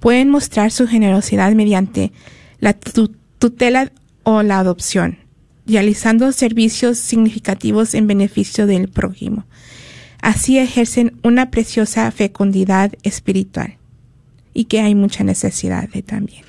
pueden mostrar su generosidad mediante la tu- tutela o la adopción, realizando servicios significativos en beneficio del prójimo. Así ejercen una preciosa fecundidad espiritual y que hay mucha necesidad de también.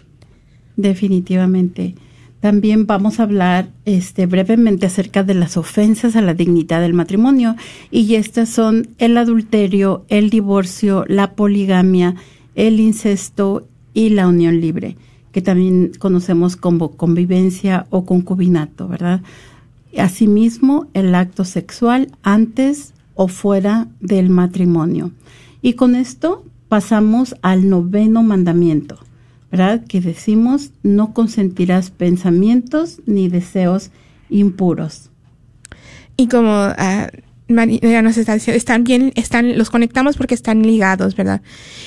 Definitivamente. También vamos a hablar este, brevemente acerca de las ofensas a la dignidad del matrimonio y estas son el adulterio, el divorcio, la poligamia, el incesto y la unión libre, que también conocemos como convivencia o concubinato, ¿verdad? Asimismo, el acto sexual antes o fuera del matrimonio. Y con esto pasamos al noveno mandamiento, ¿verdad? Que decimos, no consentirás pensamientos ni deseos impuros. Y como ah, María nos está diciendo, están bien, están, los conectamos porque están ligados, ¿verdad?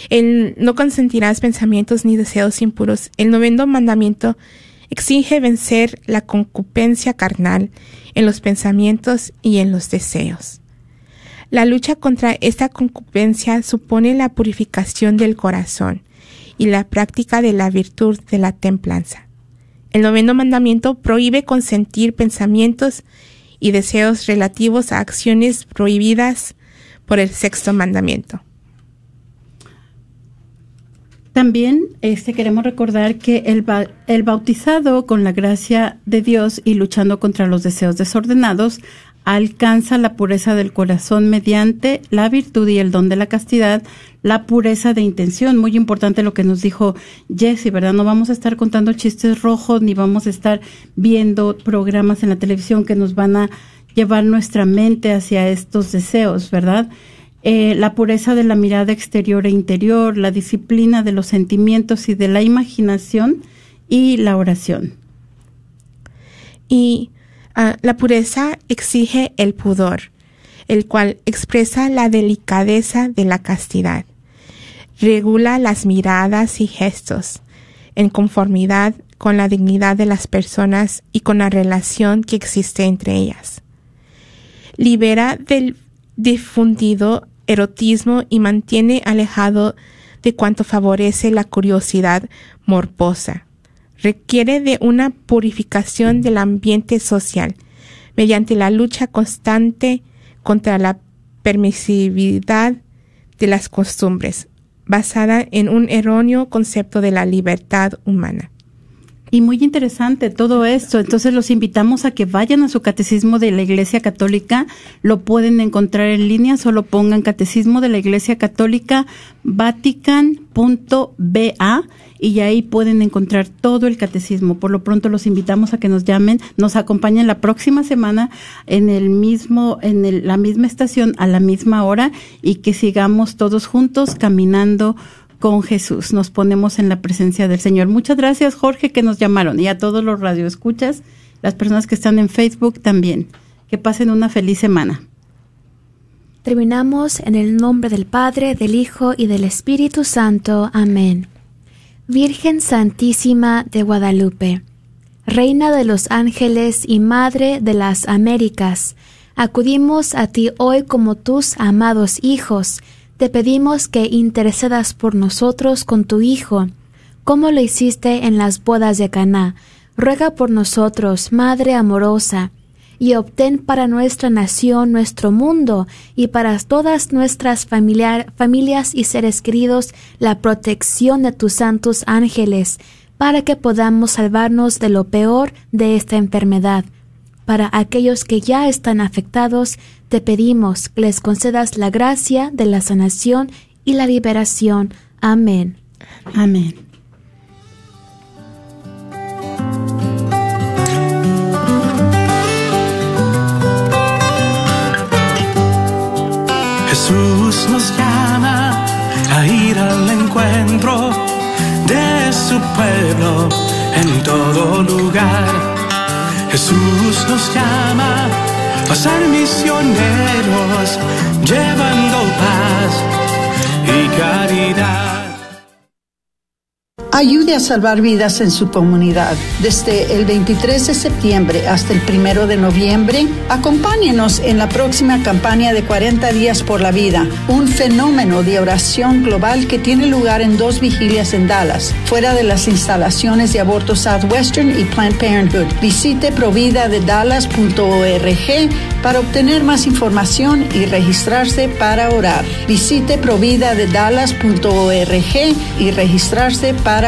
El no consentirás pensamientos ni deseos impuros. El noveno mandamiento exige vencer la concupiscencia carnal en los pensamientos y en los deseos. La lucha contra esta concupiscencia supone la purificación del corazón y la práctica de la virtud de la templanza. El noveno mandamiento prohíbe consentir pensamientos y deseos relativos a acciones prohibidas por el sexto mandamiento. También este, queremos recordar que el, el bautizado con la gracia de Dios y luchando contra los deseos desordenados alcanza la pureza del corazón mediante la virtud y el don de la castidad, la pureza de intención. Muy importante lo que nos dijo Jesse, ¿verdad? No vamos a estar contando chistes rojos ni vamos a estar viendo programas en la televisión que nos van a llevar nuestra mente hacia estos deseos, ¿verdad? Eh, la pureza de la mirada exterior e interior, la disciplina de los sentimientos y de la imaginación y la oración. Y ah, la pureza exige el pudor, el cual expresa la delicadeza de la castidad. Regula las miradas y gestos en conformidad con la dignidad de las personas y con la relación que existe entre ellas. Libera del difundido erotismo y mantiene alejado de cuanto favorece la curiosidad morbosa requiere de una purificación del ambiente social mediante la lucha constante contra la permisividad de las costumbres, basada en un erróneo concepto de la libertad humana. Y muy interesante todo esto. Entonces los invitamos a que vayan a su catecismo de la Iglesia Católica. Lo pueden encontrar en línea. Solo pongan catecismo de la Iglesia Católica vatican.ba y ahí pueden encontrar todo el catecismo. Por lo pronto los invitamos a que nos llamen, nos acompañen la próxima semana en el mismo, en la misma estación a la misma hora y que sigamos todos juntos caminando con Jesús. Nos ponemos en la presencia del Señor. Muchas gracias, Jorge, que nos llamaron y a todos los radioescuchas, las personas que están en Facebook también. Que pasen una feliz semana. Terminamos en el nombre del Padre, del Hijo y del Espíritu Santo. Amén. Virgen Santísima de Guadalupe, Reina de los ángeles y Madre de las Américas, acudimos a ti hoy como tus amados hijos. Te pedimos que intercedas por nosotros con tu Hijo, como lo hiciste en las bodas de Caná. Ruega por nosotros, Madre amorosa, y obtén para nuestra nación, nuestro mundo y para todas nuestras familias y seres queridos la protección de tus santos ángeles, para que podamos salvarnos de lo peor de esta enfermedad. Para aquellos que ya están afectados, te pedimos que les concedas la gracia de la sanación y la liberación. Amén. Amén. Jesús nos llama a ir al encuentro de su pueblo en todo lugar. Jesús nos llama a ser misioneros llevando paz y caridad. Ayude a salvar vidas en su comunidad. Desde el 23 de septiembre hasta el 1 de noviembre, acompáñenos en la próxima campaña de 40 días por la vida, un fenómeno de oración global que tiene lugar en dos vigilias en Dallas, fuera de las instalaciones de Aborto Southwestern y Planned Parenthood. Visite providadedallas.org para obtener más información y registrarse para orar. Visite providadedallas.org y registrarse para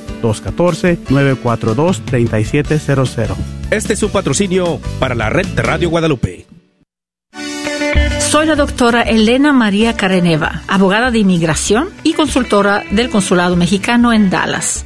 214-942-3700. Este es su patrocinio para la red de Radio Guadalupe. Soy la doctora Elena María Careneva, abogada de inmigración y consultora del Consulado Mexicano en Dallas.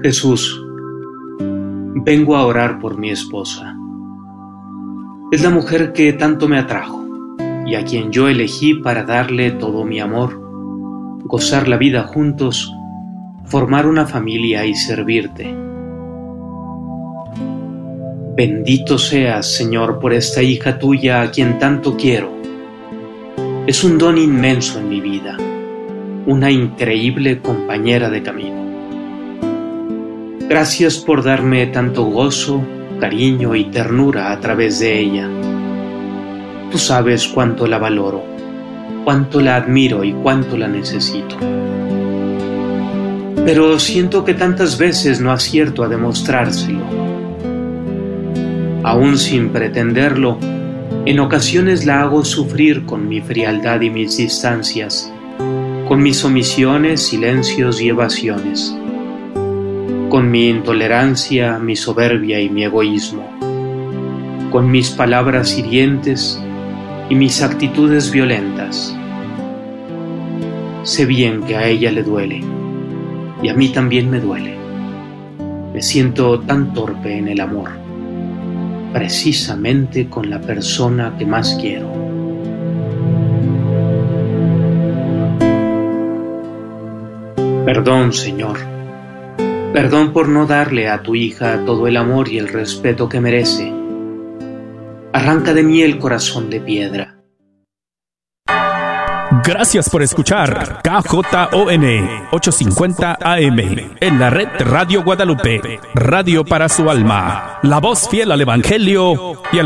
Jesús, vengo a orar por mi esposa. Es la mujer que tanto me atrajo y a quien yo elegí para darle todo mi amor, gozar la vida juntos, formar una familia y servirte. Bendito seas, Señor, por esta hija tuya a quien tanto quiero. Es un don inmenso en mi vida, una increíble compañera de camino. Gracias por darme tanto gozo, cariño y ternura a través de ella. Tú sabes cuánto la valoro, cuánto la admiro y cuánto la necesito. Pero siento que tantas veces no acierto a demostrárselo. Aún sin pretenderlo, en ocasiones la hago sufrir con mi frialdad y mis distancias, con mis omisiones, silencios y evasiones con mi intolerancia, mi soberbia y mi egoísmo, con mis palabras hirientes y mis actitudes violentas. Sé bien que a ella le duele y a mí también me duele. Me siento tan torpe en el amor. precisamente con la persona que más quiero. Perdón, Señor. Perdón por no darle a tu hija todo el amor y el respeto que merece. Arranca de mí el corazón de piedra. Gracias por escuchar KJON 850 AM en la red Radio Guadalupe, radio para su alma, la voz fiel al Evangelio y al